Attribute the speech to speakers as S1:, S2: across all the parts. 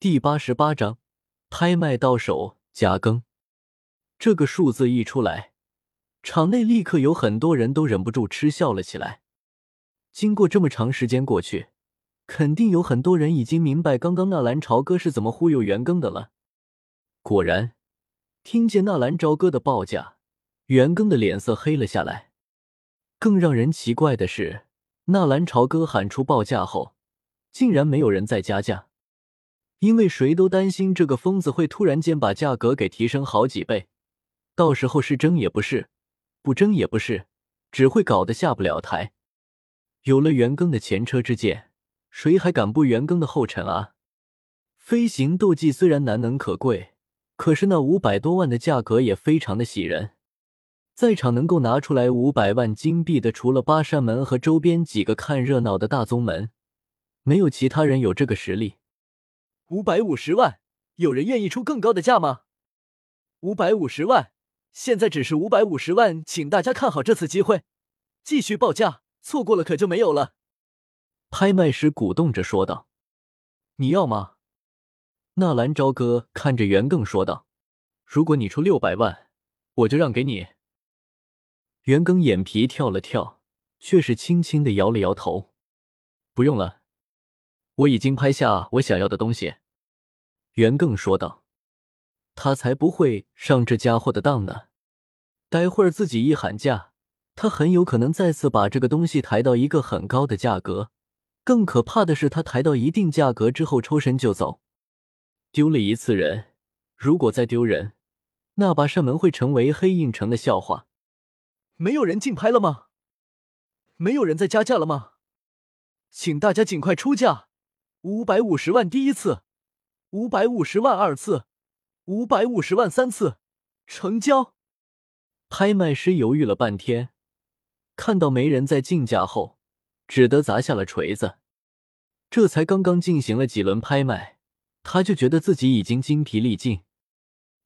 S1: 第八十八章拍卖到手加更。这个数字一出来，场内立刻有很多人都忍不住嗤笑了起来。经过这么长时间过去，肯定有很多人已经明白刚刚纳兰朝歌是怎么忽悠袁庚的了。果然，听见纳兰朝歌的报价，袁庚的脸色黑了下来。更让人奇怪的是，纳兰朝歌喊出报价后，竟然没有人再加价。因为谁都担心这个疯子会突然间把价格给提升好几倍，到时候是争也不是，不争也不是，只会搞得下不了台。有了元庚的前车之鉴，谁还敢步元庚的后尘啊？飞行斗技虽然难能可贵，可是那五百多万的价格也非常的喜人。在场能够拿出来五百万金币的，除了八扇门和周边几个看热闹的大宗门，没有其他人有这个实力。
S2: 五百五十万，有人愿意出更高的价吗？五百五十万，现在只是五百五十万，请大家看好这次机会，继续报价，错过了可就没有了。
S1: 拍卖师鼓动着说道：“你要吗？”纳兰朝歌看着袁庚说道：“如果你出六百万，我就让给你。”袁庚眼皮跳了跳，却是轻轻的摇了摇头：“不用了。”我已经拍下我想要的东西，袁庚说道：“他才不会上这家伙的当呢！待会儿自己一喊价，他很有可能再次把这个东西抬到一个很高的价格。更可怕的是，他抬到一定价格之后抽身就走，丢了一次人，如果再丢人，那把扇门会成为黑印城的笑话。
S2: 没有人竞拍了吗？没有人再加价了吗？请大家尽快出价！”五百五十万第一次，五百五十万二次，五百五十万三次，成交。
S1: 拍卖师犹豫了半天，看到没人在竞价后，只得砸下了锤子。这才刚刚进行了几轮拍卖，他就觉得自己已经精疲力尽。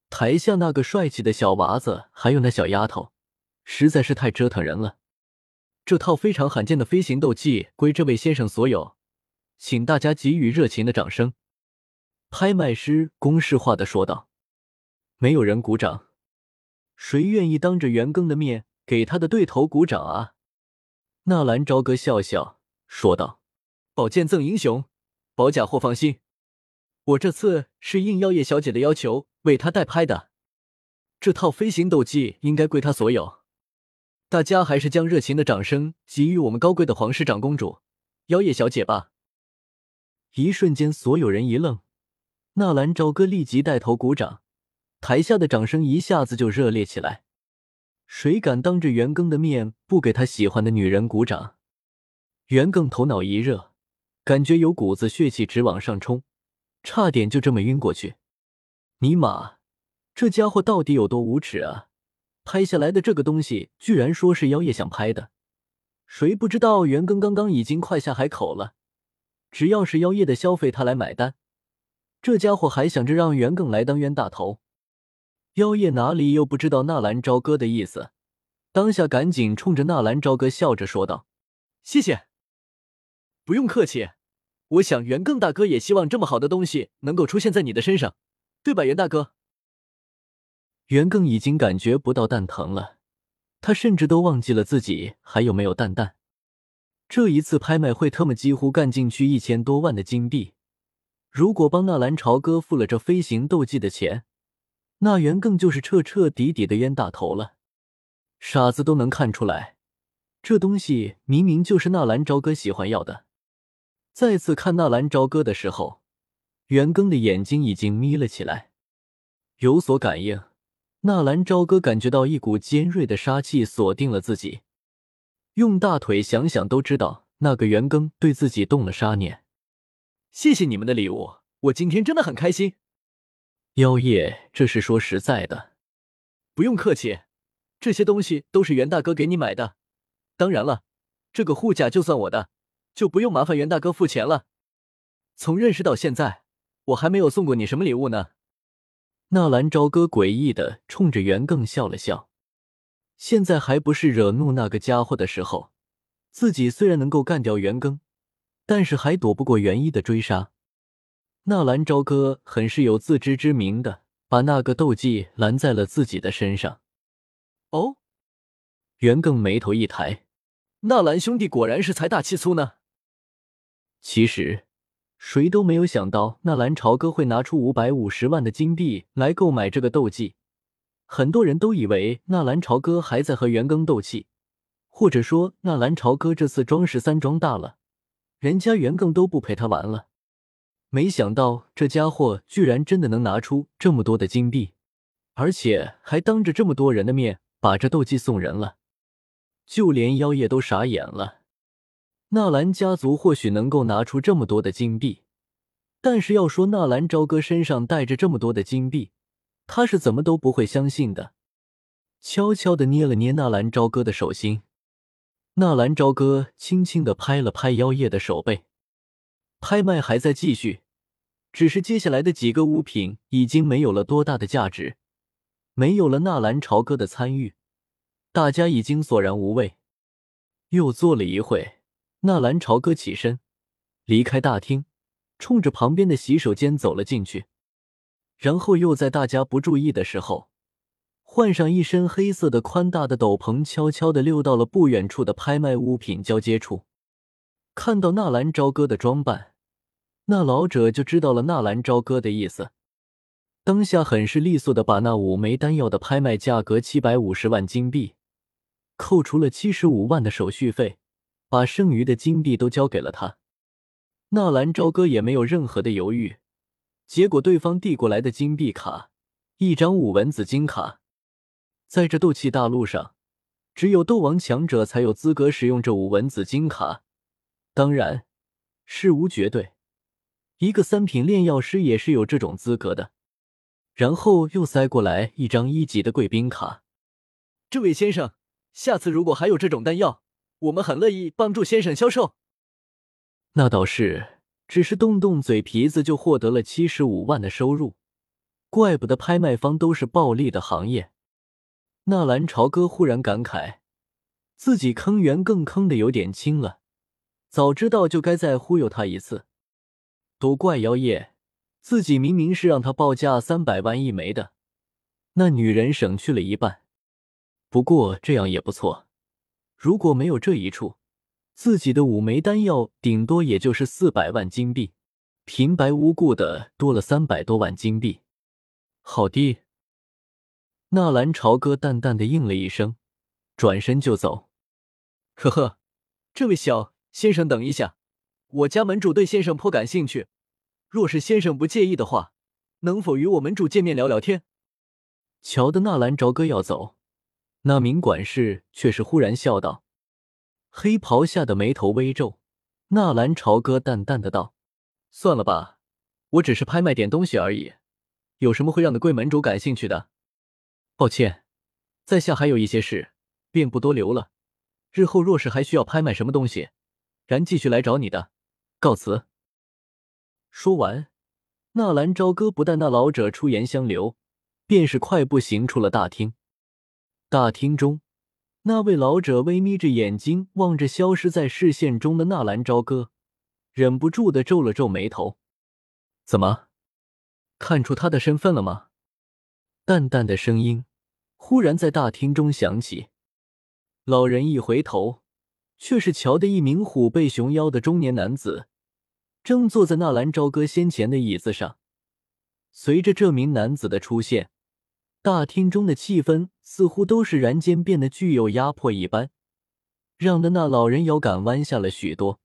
S1: 台下那个帅气的小娃子，还有那小丫头，实在是太折腾人了。这套非常罕见的飞行斗技归这位先生所有。请大家给予热情的掌声。”拍卖师公式化的说道。没有人鼓掌，谁愿意当着袁庚的面给他的对头鼓掌啊？纳兰朝歌笑笑说道：“宝剑赠英雄，保甲或放心。我这次是应妖夜小姐的要求为她代拍的，这套飞行斗技应该归她所有。大家还是将热情的掌声给予我们高贵的皇室长公主妖夜小姐吧。”一瞬间，所有人一愣，纳兰朝歌立即带头鼓掌，台下的掌声一下子就热烈起来。谁敢当着袁庚的面不给他喜欢的女人鼓掌？袁庚头脑一热，感觉有股子血气直往上冲，差点就这么晕过去。尼玛，这家伙到底有多无耻啊！拍下来的这个东西，居然说是妖夜想拍的，谁不知道袁庚刚刚已经快下海口了？只要是妖夜的消费，他来买单。这家伙还想着让袁庚来当冤大头，妖夜哪里又不知道纳兰朝歌的意思？当下赶紧冲着纳兰朝歌笑着说道：“
S2: 谢谢，不用客气。我想袁庚大哥也希望这么好的东西能够出现在你的身上，对吧，袁大哥？”
S1: 袁庚已经感觉不到蛋疼了，他甚至都忘记了自己还有没有蛋蛋。这一次拍卖会，他们几乎干进去一千多万的金币。如果帮纳兰朝歌付了这飞行斗技的钱，那元更就是彻彻底底的冤大头了。傻子都能看出来，这东西明明就是纳兰朝歌喜欢要的。再次看纳兰朝歌的时候，元庚的眼睛已经眯了起来，有所感应。纳兰朝歌感觉到一股尖锐的杀气锁定了自己。用大腿想想都知道，那个袁庚对自己动了杀念。
S2: 谢谢你们的礼物，我今天真的很开心。
S1: 妖夜，这是说实在的，
S2: 不用客气，这些东西都是袁大哥给你买的。当然了，这个护甲就算我的，就不用麻烦袁大哥付钱了。从认识到现在，我还没有送过你什么礼物呢。
S1: 纳兰朝歌诡异的冲着袁庚笑了笑。现在还不是惹怒那个家伙的时候。自己虽然能够干掉袁庚，但是还躲不过袁一的追杀。纳兰朝歌很是有自知之明的，把那个斗技拦在了自己的身上。
S2: 哦，
S1: 袁更眉头一抬，
S2: 纳兰兄弟果然是财大气粗呢。
S1: 其实，谁都没有想到纳兰朝歌会拿出五百五十万的金币来购买这个斗技。很多人都以为纳兰朝歌还在和袁庚斗气，或者说纳兰朝歌这次装十三装大了，人家袁庚都不陪他玩了。没想到这家伙居然真的能拿出这么多的金币，而且还当着这么多人的面把这斗技送人了，就连妖夜都傻眼了。纳兰家族或许能够拿出这么多的金币，但是要说纳兰朝歌身上带着这么多的金币，他是怎么都不会相信的。悄悄的捏了捏纳兰朝歌的手心，纳兰朝歌轻轻的拍了拍妖夜的手背。拍卖还在继续，只是接下来的几个物品已经没有了多大的价值，没有了纳兰朝歌的参与，大家已经索然无味。又坐了一会。纳兰朝歌起身，离开大厅，冲着旁边的洗手间走了进去，然后又在大家不注意的时候，换上一身黑色的宽大的斗篷，悄悄的溜到了不远处的拍卖物品交接处。看到纳兰朝歌的装扮，那老者就知道了纳兰朝歌的意思，当下很是利索的把那五枚丹药的拍卖价格七百五十万金币，扣除了七十五万的手续费。把剩余的金币都交给了他，纳兰朝歌也没有任何的犹豫。结果对方递过来的金币卡，一张五文子金卡，在这斗气大陆上，只有斗王强者才有资格使用这五文子金卡。当然，事无绝对，一个三品炼药师也是有这种资格的。然后又塞过来一张一级的贵宾卡，
S2: 这位先生，下次如果还有这种丹药。我们很乐意帮助先生销售。
S1: 那倒是，只是动动嘴皮子就获得了七十五万的收入，怪不得拍卖方都是暴利的行业。纳兰朝歌忽然感慨，自己坑袁更坑的有点轻了，早知道就该再忽悠他一次。都怪妖夜，自己明明是让他报价三百万一枚的，那女人省去了一半。不过这样也不错。如果没有这一处，自己的五枚丹药顶多也就是四百万金币，平白无故的多了三百多万金币。好的，纳兰朝歌淡淡的应了一声，转身就走。
S2: 呵呵，这位小先生，等一下，我家门主对先生颇感兴趣，若是先生不介意的话，能否与我门主见面聊聊天？
S1: 瞧的纳兰朝歌要走。那名管事却是忽然笑道：“黑袍下的眉头微皱。”纳兰朝歌淡淡的道：“
S2: 算了吧，我只是拍卖点东西而已，有什么会让的贵门主感兴趣的？抱歉，在下还有一些事，便不多留了。日后若是还需要拍卖什么东西，然继续来找你的。告辞。”
S1: 说完，纳兰朝歌不但那老者出言相留，便是快步行出了大厅。大厅中，那位老者微眯着眼睛望着消失在视线中的纳兰朝歌，忍不住的皱了皱眉头。怎么，看出他的身份了吗？淡淡的声音忽然在大厅中响起。老人一回头，却是瞧的一名虎背熊腰的中年男子，正坐在纳兰朝歌先前的椅子上。随着这名男子的出现。大厅中的气氛似乎都是然间变得具有压迫一般，让的那老人腰杆弯下了许多。